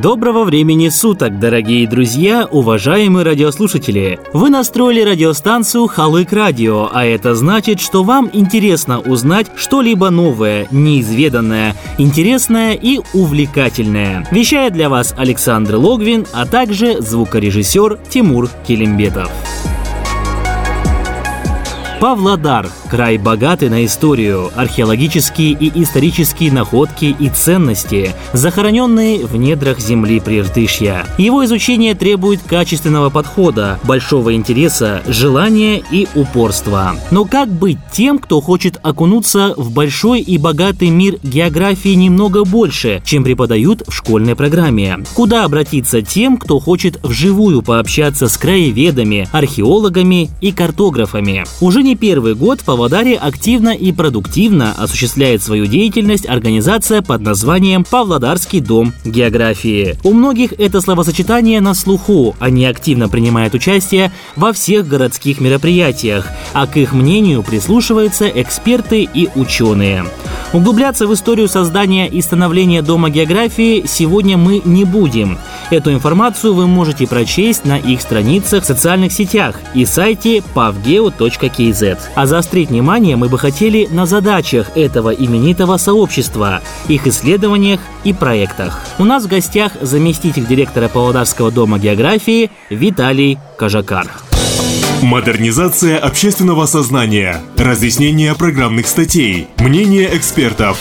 Доброго времени суток, дорогие друзья, уважаемые радиослушатели! Вы настроили радиостанцию Халык Радио, а это значит, что вам интересно узнать что-либо новое, неизведанное, интересное и увлекательное. Вещает для вас Александр Логвин, а также звукорежиссер Тимур Килимбетов. Павлодар – край богатый на историю, археологические и исторические находки и ценности, захороненные в недрах земли Преждышья. Его изучение требует качественного подхода, большого интереса, желания и упорства. Но как быть тем, кто хочет окунуться в большой и богатый мир географии немного больше, чем преподают в школьной программе? Куда обратиться тем, кто хочет вживую пообщаться с краеведами, археологами и картографами? Уже не не первый год в Павлодаре активно и продуктивно осуществляет свою деятельность организация под названием «Павлодарский дом географии». У многих это словосочетание на слуху, они активно принимают участие во всех городских мероприятиях, а к их мнению прислушиваются эксперты и ученые. Углубляться в историю создания и становления Дома географии сегодня мы не будем. Эту информацию вы можете прочесть на их страницах в социальных сетях и сайте pavgeo.kz. А заострить внимание мы бы хотели на задачах этого именитого сообщества, их исследованиях и проектах. У нас в гостях заместитель директора Павлодарского дома географии Виталий Кажакар. Модернизация общественного сознания, разъяснение программных статей, мнение экспертов.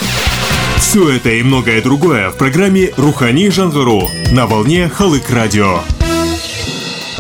Все это и многое другое в программе «Рухани Жангару» на волне Халык Радио.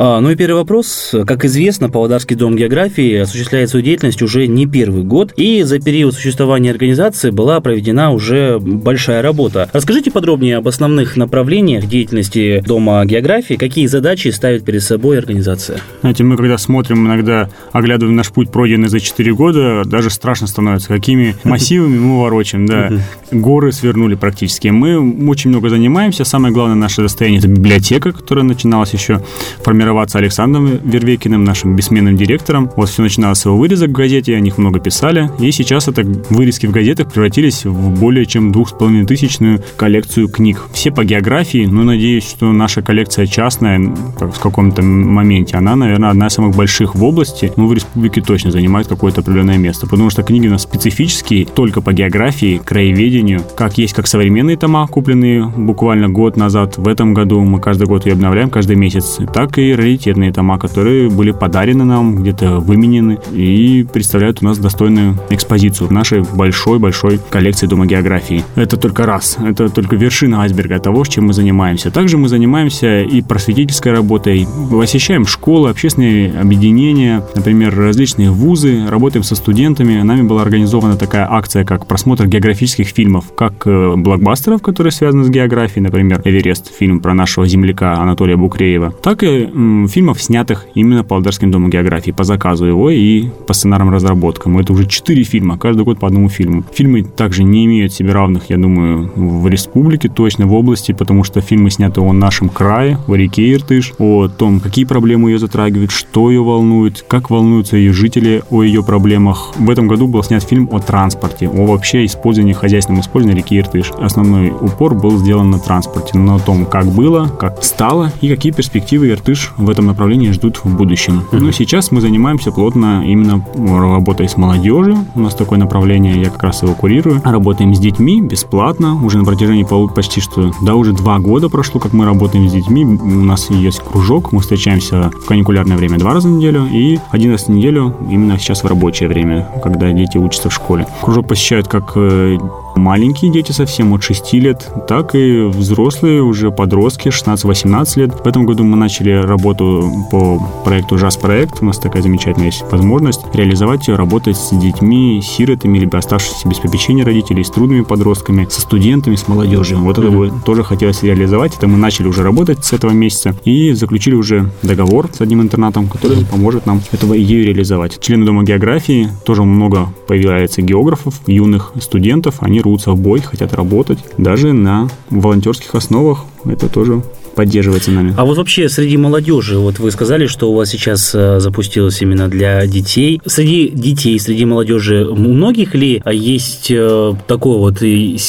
А, ну и первый вопрос. Как известно, Павлодарский дом географии осуществляет свою деятельность уже не первый год, и за период существования организации была проведена уже большая работа. Расскажите подробнее об основных направлениях деятельности Дома географии, какие задачи ставит перед собой организация? Знаете, мы когда смотрим, иногда оглядываем наш путь, пройденный за 4 года, даже страшно становится, какими массивами мы ворочаем, да. Горы свернули практически. Мы очень много занимаемся. Самое главное наше состояние – это библиотека, которая начиналась еще формироваться формироваться Александром Вервекиным, нашим бессменным директором. Вот все начиналось с его вырезок в газете, о них много писали. И сейчас это вырезки в газетах превратились в более чем двух с половиной тысячную коллекцию книг. Все по географии, но надеюсь, что наша коллекция частная в каком-то моменте, она, наверное, одна из самых больших в области, ну, в республике точно занимает какое-то определенное место, потому что книги у нас специфические, только по географии, краеведению, как есть как современные тома, купленные буквально год назад, в этом году мы каждый год ее обновляем, каждый месяц, так и раритетные тома, которые были подарены нам, где-то выменены и представляют у нас достойную экспозицию в нашей большой-большой коллекции дома географии. Это только раз, это только вершина айсберга того, чем мы занимаемся. Также мы занимаемся и просветительской работой, посещаем школы, общественные объединения, например, различные вузы, работаем со студентами. Нами была организована такая акция, как просмотр географических фильмов, как э, блокбастеров, которые связаны с географией, например, «Эверест», фильм про нашего земляка Анатолия Букреева, так и фильмов, снятых именно Павлодарским домом географии по заказу его и по сценарным разработкам. Это уже четыре фильма, каждый год по одному фильму. Фильмы также не имеют себе равных, я думаю, в республике, точно в области, потому что фильмы сняты о нашем крае, о реке Иртыш, о том, какие проблемы ее затрагивают, что ее волнует, как волнуются ее жители о ее проблемах. В этом году был снят фильм о транспорте, о вообще использовании, хозяйственном использовании реки Иртыш. Основной упор был сделан на транспорте, на том, как было, как стало и какие перспективы Иртыш в этом направлении ждут в будущем. Но сейчас мы занимаемся плотно именно работой с молодежью. У нас такое направление, я как раз его курирую. Работаем с детьми бесплатно. Уже на протяжении почти что, да, уже два года прошло, как мы работаем с детьми. У нас есть кружок, мы встречаемся в каникулярное время два раза в неделю и один раз в неделю именно сейчас в рабочее время, когда дети учатся в школе. Кружок посещают как э, маленькие дети совсем от 6 лет, так и взрослые, уже подростки, 16-18 лет. В этом году мы начали работу по проекту ЖАС-проект. У нас такая замечательная есть возможность реализовать ее, работать с детьми, сиротами, либо оставшимися без попечения родителей, с трудными подростками, со студентами, с молодежью. Вот это бы тоже хотелось реализовать. Это мы начали уже работать с этого месяца и заключили уже договор с одним интернатом, который поможет нам этого идею реализовать. Члены Дома географии тоже много появляется географов, юных студентов. Они рвутся в бой, хотят работать. Даже на волонтерских основах это тоже поддерживается нами. А вот вообще среди молодежи, вот вы сказали, что у вас сейчас э, запустилось именно для детей. Среди детей, среди молодежи, у многих ли есть э, такое вот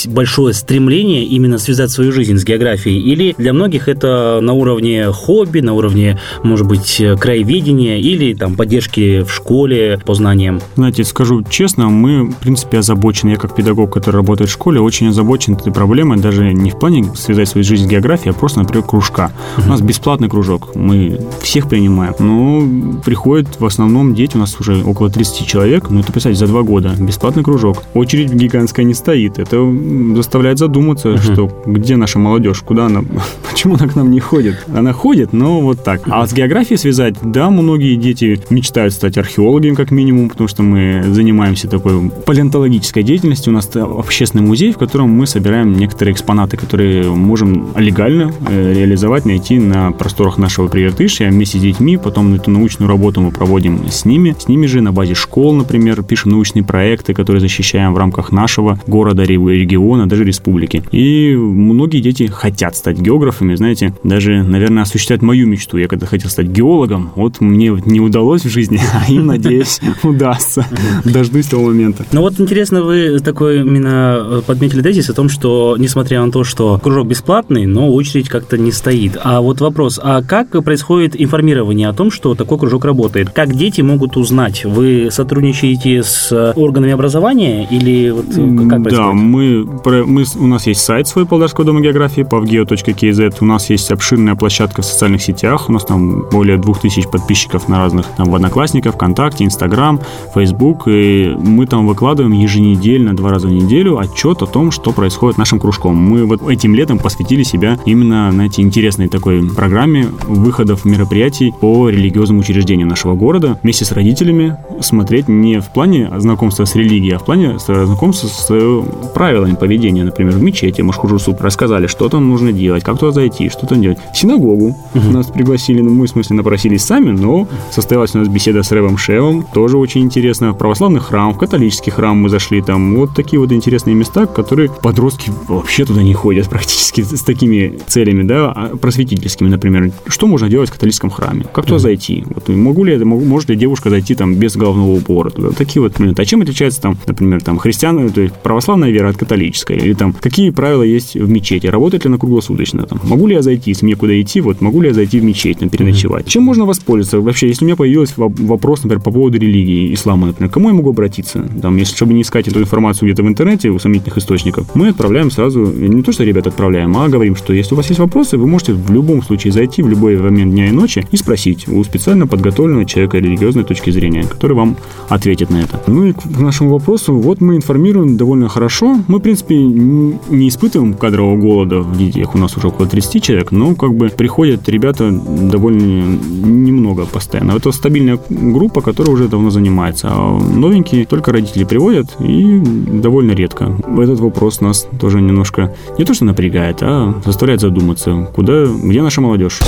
большое стремление именно связать свою жизнь с географией? Или для многих это на уровне хобби, на уровне, может быть, краеведения или там поддержки в школе по знаниям? Знаете, скажу честно, мы, в принципе, озабочены. Я как педагог, который работает в школе, очень озабочен этой проблемой, даже не в плане связать свою жизнь с географией, а просто, например, кружка. У нас бесплатный кружок, мы всех принимаем. Но приходят в основном дети, у нас уже около 30 человек, ну это, представьте, за два года, бесплатный кружок. Очередь гигантская не стоит. Это заставляет задуматься, uh-huh. что где наша молодежь, куда она, почему она к нам не ходит. Она ходит, но вот так. А с географией связать, да, многие дети мечтают стать археологами, как минимум, потому что мы занимаемся такой палеонтологической деятельностью. У нас общественный музей, в котором мы собираем некоторые экспонаты, которые можем легально э, реализовать, найти на просторах нашего Прииртышья вместе с детьми. Потом эту научную работу мы проводим с ними. С ними же на базе школ, например, пишем научные проекты, которые защищаем в рамках нашего города, региона, даже республики. И многие дети хотят стать географами, знаете, даже, наверное, осуществлять мою мечту. Я когда хотел стать геологом, вот мне не удалось в жизни, а им, надеюсь, удастся. Дождусь того момента. Ну вот интересно, вы такой именно подметили тезис о том, что, несмотря на то, что кружок бесплатный, но очередь как-то не стоит. А вот вопрос, а как происходит информирование о том, что такой кружок работает? Как дети могут узнать? Вы сотрудничаете с органами образования или вот э, как происходит? Да, мы, мы, у нас есть сайт свой Полдарского дома географии, pavgeo.kz. У нас есть обширная площадка в социальных сетях. У нас там более 2000 подписчиков на разных, там, в Одноклассниках, ВКонтакте, Инстаграм, Фейсбук. И мы там выкладываем еженедельно, два раза в неделю отчет о том, что происходит нашим кружком. Мы вот этим летом посвятили себя именно, знаете, интересной такой программе выходов мероприятий по религиозным учреждениям нашего города вместе с родителями смотреть не в плане знакомства с религией, а в плане знакомства с правилами поведения. Например, в мечети Машхуджусуп рассказали, что там нужно делать, как туда зайти, что там делать. В синагогу uh-huh. нас пригласили, ну, мы, в смысле, напросились сами, но состоялась у нас беседа с Ревом Шевом, тоже очень интересно. В православный храм, в католический храм мы зашли, там вот такие вот интересные места, которые подростки вообще туда не ходят практически с такими целями, да, просветительскими, например. Что можно делать в католическом храме? Как туда uh-huh. зайти? Вот могу ли, могу, может ли девушка зайти там без головного убора? Туда? Такие вот моменты. А чем отличается там, например, там христиан, то есть православная вера от католической? Или там какие правила есть в мечети? Работает ли она круглосуточно? Там, могу ли я зайти, если мне куда идти, вот могу ли я зайти в мечеть, там, переночевать? Uh-huh. Чем можно воспользоваться? Вообще, если у меня появился вопрос, например, по поводу религии ислама, например, к кому я могу обратиться? Там, если, чтобы не искать эту информацию где-то в интернете, у сомнительных источников, мы отправляем сразу, не то, что ребят отправляем, а говорим, что если у вас есть вопросы, вы можете в любом случае зайти в любой момент дня и ночи и спросить у специально подготовленного человека религиозной точки зрения, который вам ответит на это. Ну и к нашему вопросу, вот мы информируем довольно хорошо. Мы, в принципе, не испытываем кадрового голода в детях, у нас уже около 30 человек, но как бы приходят ребята довольно немного постоянно. Это стабильная группа, которая уже давно занимается. А новенькие только родители приводят и довольно редко. Этот вопрос нас тоже немножко не то что напрягает, а заставляет задуматься, куда, где наша молодежь.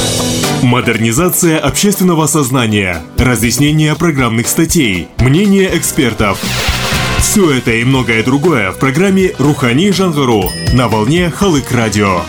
Модернизация общественного сознания, разъяснение программных статей, мнение экспертов. Все это и многое другое в программе «Рухани Жангару» на волне Халык Радио.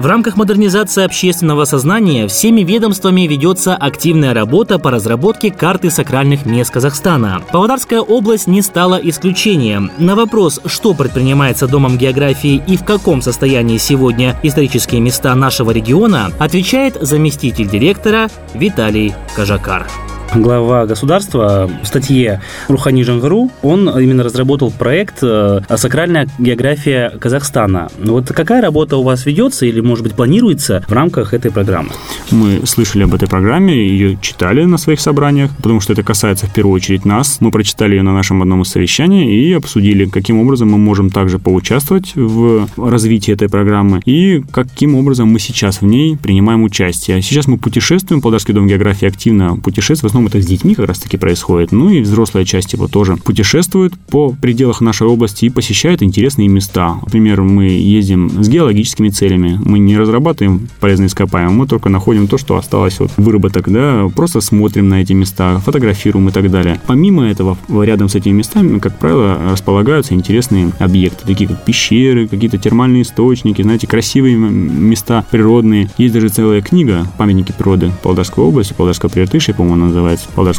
В рамках модернизации общественного сознания всеми ведомствами ведется активная работа по разработке карты сакральных мест Казахстана. Павлодарская область не стала исключением. На вопрос, что предпринимается Домом географии и в каком состоянии сегодня исторические места нашего региона, отвечает заместитель директора Виталий Кажакар глава государства в статье Рухани Жангару, он именно разработал проект э, «Сакральная география Казахстана». Вот какая работа у вас ведется или, может быть, планируется в рамках этой программы? Мы слышали об этой программе, ее читали на своих собраниях, потому что это касается в первую очередь нас. Мы прочитали ее на нашем одном из совещаний и обсудили, каким образом мы можем также поучаствовать в развитии этой программы и каким образом мы сейчас в ней принимаем участие. Сейчас мы путешествуем, Полдарский дом географии активно путешествует, в основном основном это с детьми как раз-таки происходит. Ну и взрослая часть его тоже путешествует по пределах нашей области и посещает интересные места. Например, мы ездим с геологическими целями. Мы не разрабатываем полезные ископаемые, мы только находим то, что осталось от выработок, да, просто смотрим на эти места, фотографируем и так далее. Помимо этого, рядом с этими местами, как правило, располагаются интересные объекты, такие как пещеры, какие-то термальные источники, знаете, красивые места природные. Есть даже целая книга «Памятники природы Полдарской области», Полдарского Прииртышья, по-моему, называется,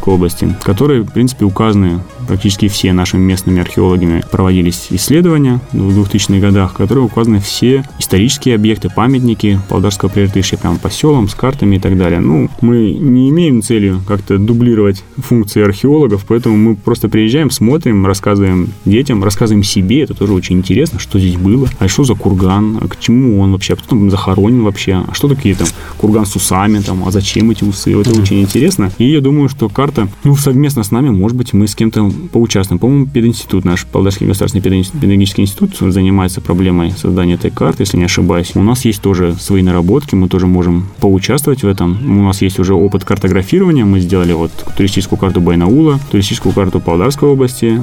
Области, в которой, в принципе, указаны практически все нашими местными археологами. Проводились исследования в 2000-х годах, в которые указаны все исторические объекты, памятники Полдарского Прииртышья, прямо по селам, с картами и так далее. Ну, мы не имеем целью как-то дублировать функции археологов, поэтому мы просто приезжаем, смотрим, рассказываем детям, рассказываем себе, это тоже очень интересно, что здесь было, а что за курган, а к чему он вообще, а кто там захоронен вообще, а что такие там курган с усами, там, а зачем эти усы, это mm-hmm. очень интересно. И я думаю, что карта, ну, совместно с нами, может быть, мы с кем-то поучаствуем. По-моему, пединститут наш, Павлодарский государственный педагогический институт занимается проблемой создания этой карты, если не ошибаюсь. У нас есть тоже свои наработки, мы тоже можем поучаствовать в этом. У нас есть уже опыт картографирования, мы сделали вот туристическую карту Байнаула, туристическую карту Павлодарской области,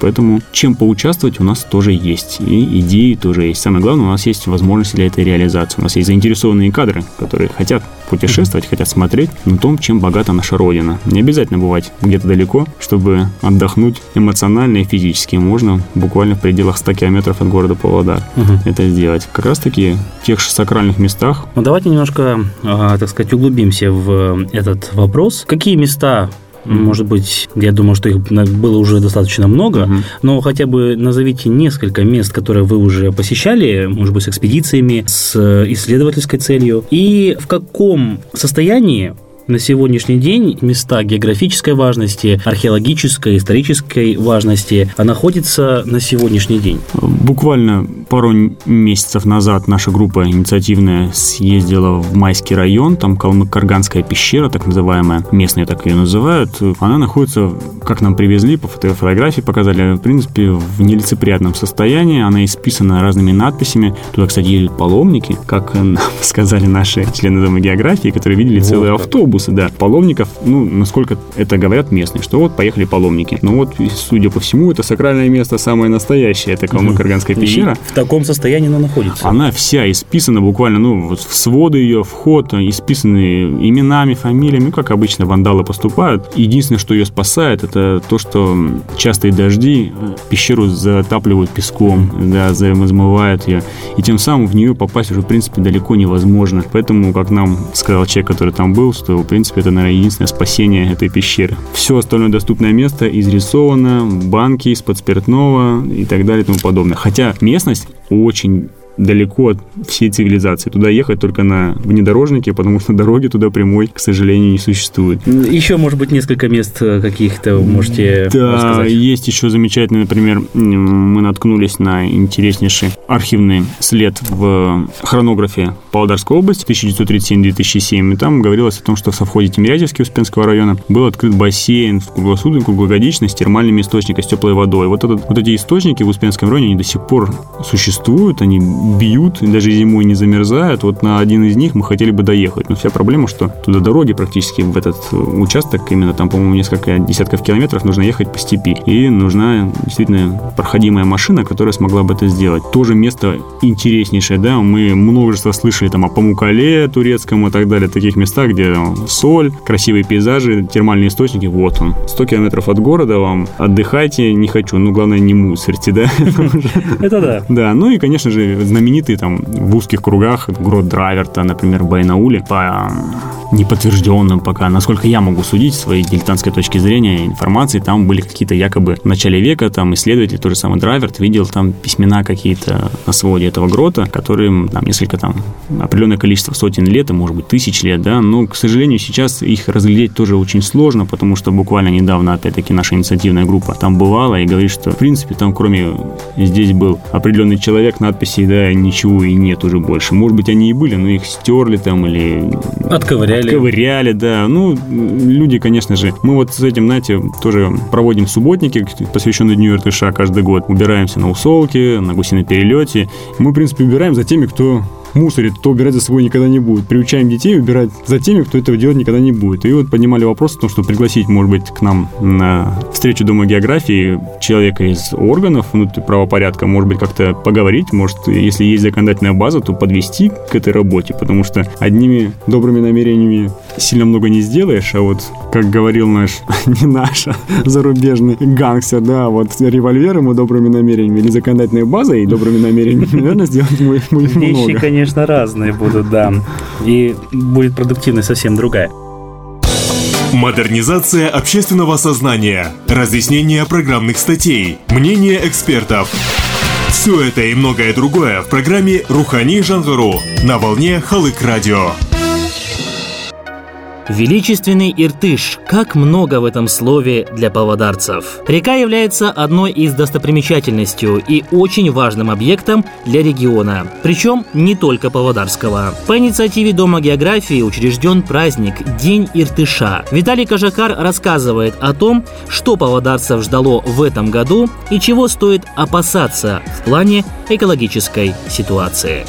поэтому чем поучаствовать у нас тоже есть, и идеи тоже есть. Самое главное, у нас есть возможности для этой реализации. У нас есть заинтересованные кадры, которые хотят путешествовать, хотят смотреть на том, чем богата наша Родина. Не обязательно бывать где-то далеко, чтобы отдохнуть эмоционально и физически. Можно буквально в пределах 100 километров от города Павлодар угу. это сделать. Как раз-таки в тех сакральных местах. Ну, давайте немножко, а, так сказать, углубимся в этот вопрос. Какие места. Может быть, я думаю, что их было уже достаточно много, mm-hmm. но хотя бы назовите несколько мест, которые вы уже посещали, может быть, с экспедициями, с исследовательской целью, и в каком состоянии на сегодняшний день места географической важности, археологической, исторической важности а находятся на сегодняшний день? Буквально пару месяцев назад наша группа инициативная съездила в Майский район, там Калмык-Карганская пещера, так называемая, местные так ее называют. Она находится, как нам привезли, по фотографии показали, в принципе, в нелицеприятном состоянии. Она исписана разными надписями. Туда, кстати, едут паломники, как сказали наши члены Дома географии, которые видели целый вот автобус автобусы, да, паломников, ну, насколько это говорят местные, что вот поехали паломники. Ну вот, судя по всему, это сакральное место самое настоящее, это Калмык-Карганская пещера. И в таком состоянии она находится. Она вся исписана буквально, ну, вот в своды ее, вход, исписаны именами, фамилиями, ну, как обычно вандалы поступают. Единственное, что ее спасает, это то, что частые дожди пещеру затапливают песком, да, замывают ее, и тем самым в нее попасть уже, в принципе, далеко невозможно. Поэтому, как нам сказал человек, который там был, что в принципе, это, наверное, единственное спасение этой пещеры. Все остальное доступное место изрисовано, банки из-под спиртного и так далее и тому подобное. Хотя местность очень далеко от всей цивилизации. Туда ехать только на внедорожнике, потому что дороги туда прямой, к сожалению, не существует. Еще, может быть, несколько мест э, каких-то можете да, рассказать? есть еще замечательный, например, мы наткнулись на интереснейший архивный след в хронографе Павлодарской области 1937-2007, и там говорилось о том, что в совхозе Тимирязевский Успенского района был открыт бассейн в круглосуточно, круглогодично с термальными источниками, с теплой водой. Вот, этот, вот эти источники в Успенском районе, они до сих пор существуют, они бьют, даже зимой не замерзают. Вот на один из них мы хотели бы доехать. Но вся проблема, что туда дороги практически в этот участок, именно там, по-моему, несколько десятков километров нужно ехать по степи. И нужна действительно проходимая машина, которая смогла бы это сделать. Тоже место интереснейшее, да, мы множество слышали там о Памукале турецком и так далее, таких местах, где соль, красивые пейзажи, термальные источники, вот он. 100 километров от города вам, отдыхайте, не хочу, ну, главное, не мусорьте, да? Это да. Да, ну и, конечно же, знаменитый там в узких кругах Грот Драйверта, например, Байнауле, по неподтвержденным пока, насколько я могу судить, своей дилетантской точки зрения информации, там были какие-то якобы в начале века, там исследователь, тот же самый Драйверт, видел там письмена какие-то на своде этого грота, которые там несколько там определенное количество сотен лет, и может быть тысяч лет, да, но, к сожалению, сейчас их разглядеть тоже очень сложно, потому что буквально недавно, опять-таки, наша инициативная группа там бывала и говорит, что, в принципе, там кроме здесь был определенный человек, надписи, да, ничего и нет уже больше. Может быть, они и были, но их стерли там или... Отковыряли. Отковыряли, да. Ну, люди, конечно же, мы вот с этим, знаете, тоже проводим субботники, посвященные Дню Иртыша каждый год. Убираемся на усолке, на гусиной перелете. Мы, в принципе, убираем за теми, кто мусорит, то убирать за собой никогда не будет. Приучаем детей убирать за теми, кто этого делать никогда не будет. И вот поднимали вопрос о том, что пригласить, может быть, к нам на встречу Дома географии человека из органов внутри правопорядка, может быть, как-то поговорить, может, если есть законодательная база, то подвести к этой работе, потому что одними добрыми намерениями сильно много не сделаешь, а вот, как говорил наш, не наш, а зарубежный гангстер, да, вот револьвером и добрыми намерениями, или законодательной базой и добрыми намерениями, наверное, сделать будет много. Вещи, конечно, разные будут, да, и будет продуктивность совсем другая. Модернизация общественного сознания, разъяснение программных статей, мнение экспертов. Все это и многое другое в программе «Рухани Жангару» на волне Халык Радио. Величественный Иртыш. Как много в этом слове для павлодарцев. Река является одной из достопримечательностей и очень важным объектом для региона. Причем не только павлодарского. По инициативе Дома географии учрежден праздник День Иртыша. Виталий Кожакар рассказывает о том, что павлодарцев ждало в этом году и чего стоит опасаться в плане экологической ситуации.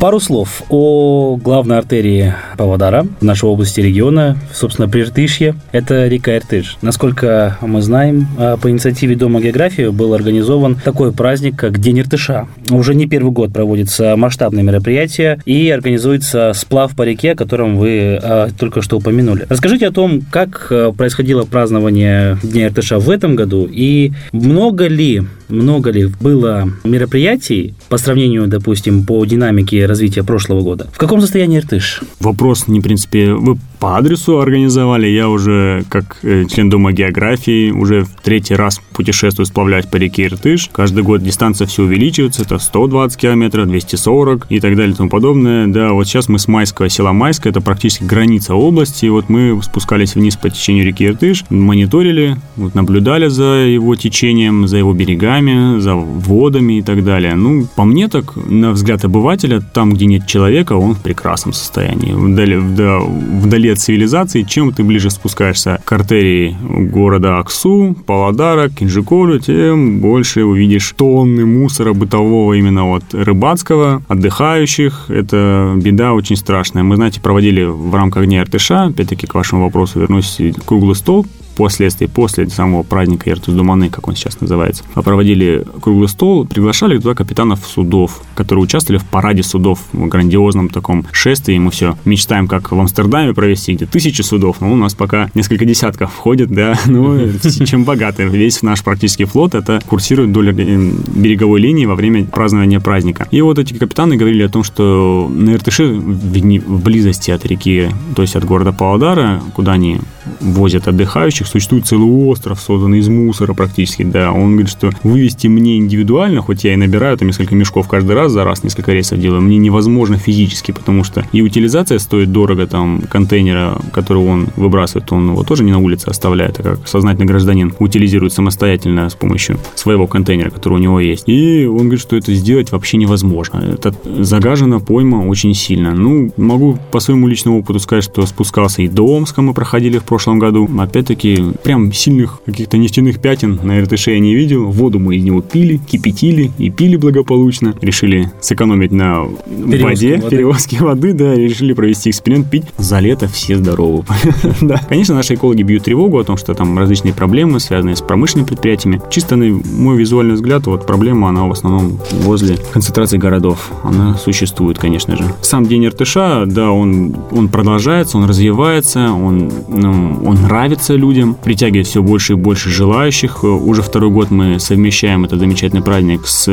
Пару слов о главной артерии Павлодара, нашей области региона, собственно, Приртышье. Это река Иртыш. Насколько мы знаем, а, по инициативе Дома географии был организован такой праздник, как День Иртыша. Уже не первый год проводится масштабное мероприятие и организуется сплав по реке, о котором вы а, только что упомянули. Расскажите о том, как а, происходило празднование Дня Иртыша в этом году и много ли много ли было мероприятий по сравнению, допустим, по динамике развития прошлого года? В каком состоянии Иртыш? Вопрос, не, в принципе, вы по адресу организовали. Я уже, как э, член Дома географии, уже в третий раз путешествую сплавлять по реке Иртыш. Каждый год дистанция все увеличивается. Это 120 километров, 240 и так далее и тому подобное. Да, вот сейчас мы с Майского села Майское, это практически граница области. И вот мы спускались вниз по течению реки Иртыш, мониторили, вот наблюдали за его течением, за его берегами берегами, за водами и так далее. Ну, по мне так, на взгляд обывателя, там, где нет человека, он в прекрасном состоянии. Вдали, вда, вдали от цивилизации, чем ты ближе спускаешься к артерии города Аксу, Павлодара, Кинжиколю, тем больше увидишь тонны мусора бытового именно вот рыбацкого, отдыхающих. Это беда очень страшная. Мы, знаете, проводили в рамках Дня Артыша, опять-таки к вашему вопросу вернусь, круглый стол впоследствии, после самого праздника Иртус Думаны, как он сейчас называется, проводили круглый стол, приглашали туда капитанов судов, которые участвовали в параде судов, в грандиозном таком шествии. Мы все мечтаем, как в Амстердаме провести, где тысячи судов, но у нас пока несколько десятков входит, да, ну, чем богаты. Весь наш практически флот это курсирует вдоль э, береговой линии во время празднования праздника. И вот эти капитаны говорили о том, что на Иртыше в близости от реки, то есть от города Павлодара, куда они возят отдыхающих, существует целый остров, созданный из мусора практически, да. Он говорит, что вывести мне индивидуально, хоть я и набираю там несколько мешков каждый раз за раз, несколько рейсов делаю, мне невозможно физически, потому что и утилизация стоит дорого, там, контейнера, который он выбрасывает, он его тоже не на улице оставляет, а как сознательный гражданин утилизирует самостоятельно с помощью своего контейнера, который у него есть. И он говорит, что это сделать вообще невозможно. Это загажена пойма очень сильно. Ну, могу по своему личному опыту сказать, что спускался и до Омска мы проходили в прошлом году. Опять-таки прям сильных каких-то нефтяных пятен на РТШ я не видел. Воду мы из него пили, кипятили и пили благополучно. Решили сэкономить на Перевозки воде, воды. перевозке воды, да, и решили провести эксперимент, пить. За лето все здоровы. да. Конечно, наши экологи бьют тревогу о том, что там различные проблемы, связанные с промышленными предприятиями. Чисто на мой визуальный взгляд, вот проблема, она в основном возле концентрации городов. Она существует, конечно же. Сам день РТШ, да, он, он продолжается, он развивается, он, ну, он нравится людям, будем притягивать все больше и больше желающих. Уже второй год мы совмещаем этот замечательный праздник с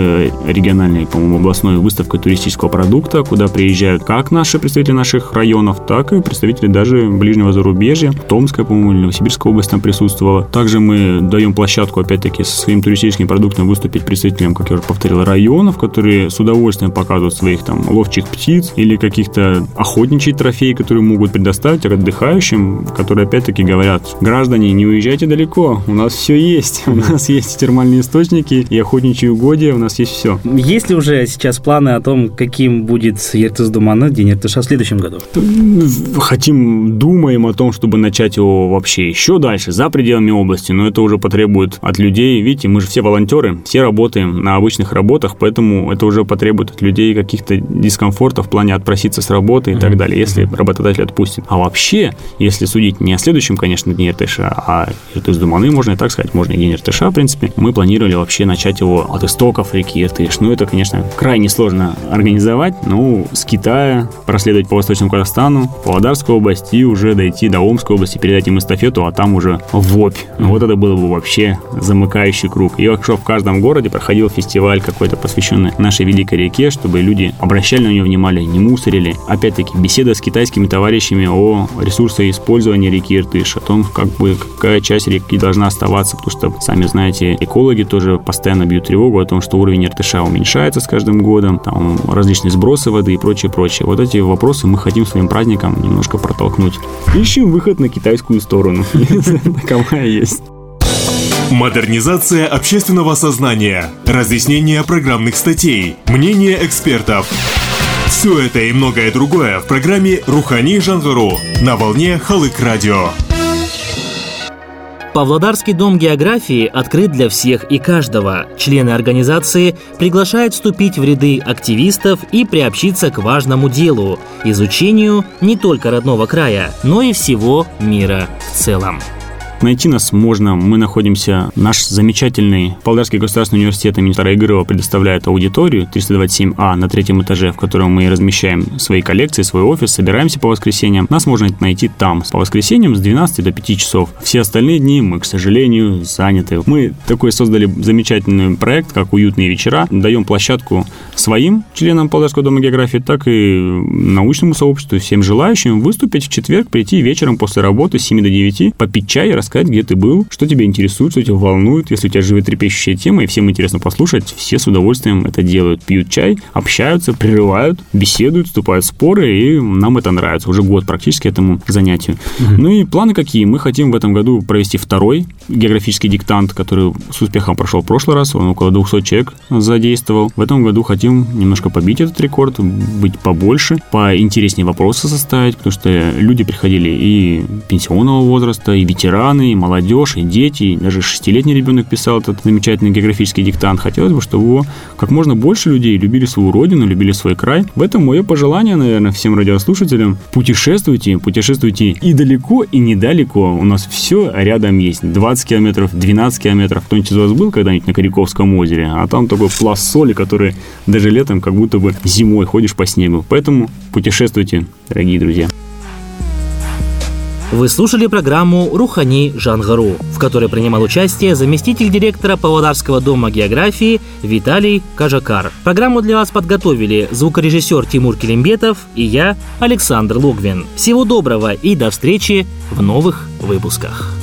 региональной, по-моему, областной выставкой туристического продукта, куда приезжают как наши представители наших районов, так и представители даже ближнего зарубежья. Томская, по-моему, или Новосибирская область там присутствовала. Также мы даем площадку, опять-таки, со своим туристическим продуктом выступить представителям, как я уже повторил, районов, которые с удовольствием показывают своих там ловчих птиц или каких-то охотничьих трофеев, которые могут предоставить отдыхающим, которые, опять-таки, говорят, граждане граждане, не уезжайте далеко, у нас все есть. У нас есть термальные источники и охотничьи угодья, у нас есть все. Есть ли уже сейчас планы о том, каким будет Ертыс Думана, День Ертыша в следующем году? Хотим, думаем о том, чтобы начать его вообще еще дальше, за пределами области, но это уже потребует от людей, видите, мы же все волонтеры, все работаем на обычных работах, поэтому это уже потребует от людей каких-то дискомфортов в плане отпроситься с работы и так далее, если работодатель отпустит. А вообще, если судить не о следующем, конечно, Дне Иртыша, а Иртыш Думаны, можно и так сказать, можно и День Иртыша, в принципе, мы планировали вообще начать его от истоков реки Иртыш. Ну, это, конечно, крайне сложно организовать, но с Китая проследовать по Восточному Казахстану, Павлодарской области и уже дойти до Омской области, передать им эстафету, а там уже в Обь. Вот это было бы вообще замыкающий круг. И вообще в каждом городе проходил фестиваль какой-то, посвященный нашей великой реке, чтобы люди обращали на нее внимание, не мусорили. Опять-таки, беседа с китайскими товарищами о ресурсоиспользовании реки Иртыш, о том, как бы какая часть реки должна оставаться, потому что, сами знаете, экологи тоже постоянно бьют тревогу о том, что уровень Иртыша уменьшается с каждым годом, там различные сбросы воды и прочее, прочее. Вот эти вопросы мы хотим своим праздником немножко протолкнуть. Ищем выход на китайскую сторону. Таковая есть. Модернизация общественного сознания, разъяснение программных статей, мнение экспертов. Все это и многое другое в программе «Рухани Жангару» на волне Халык Радио. Павлодарский дом географии открыт для всех и каждого. Члены организации приглашают вступить в ряды активистов и приобщиться к важному делу – изучению не только родного края, но и всего мира в целом. Найти нас можно. Мы находимся... Наш замечательный Павлодарский государственный университет имени Староигорова предоставляет аудиторию 327А на третьем этаже, в котором мы размещаем свои коллекции, свой офис, собираемся по воскресеньям. Нас можно найти там по воскресеньям с 12 до 5 часов. Все остальные дни мы, к сожалению, заняты. Мы такой создали замечательный проект, как «Уютные вечера». Даем площадку своим членам Павлодарского дома географии, так и научному сообществу, всем желающим выступить в четверг, прийти вечером после работы с 7 до 9, попить чай и рассказать, где ты был, что тебя интересует, что тебя волнует. Если у тебя животрепещущая тема, и всем интересно послушать, все с удовольствием это делают. Пьют чай, общаются, прерывают, беседуют, вступают в споры, и нам это нравится. Уже год практически этому занятию. Угу. Ну и планы какие? Мы хотим в этом году провести второй географический диктант, который с успехом прошел в прошлый раз. Он около 200 человек задействовал. В этом году хотим немножко побить этот рекорд, быть побольше, поинтереснее вопросы составить, потому что люди приходили и пенсионного возраста, и ветераны, и молодежь, и дети, и даже шестилетний ребенок писал этот замечательный географический диктант. Хотелось бы, чтобы его как можно больше людей любили свою родину, любили свой край. В этом мое пожелание, наверное, всем радиослушателям. Путешествуйте, путешествуйте и далеко, и недалеко. У нас все рядом есть. 20 километров, 12 километров. Кто-нибудь из вас был когда-нибудь на Коряковском озере? А там такой пласт соли, который даже летом как будто бы зимой ходишь по снегу. Поэтому путешествуйте, дорогие друзья. Вы слушали программу «Рухани Жангару», в которой принимал участие заместитель директора Павлодарского дома географии Виталий Кажакар. Программу для вас подготовили звукорежиссер Тимур Келимбетов и я, Александр Логвин. Всего доброго и до встречи в новых выпусках.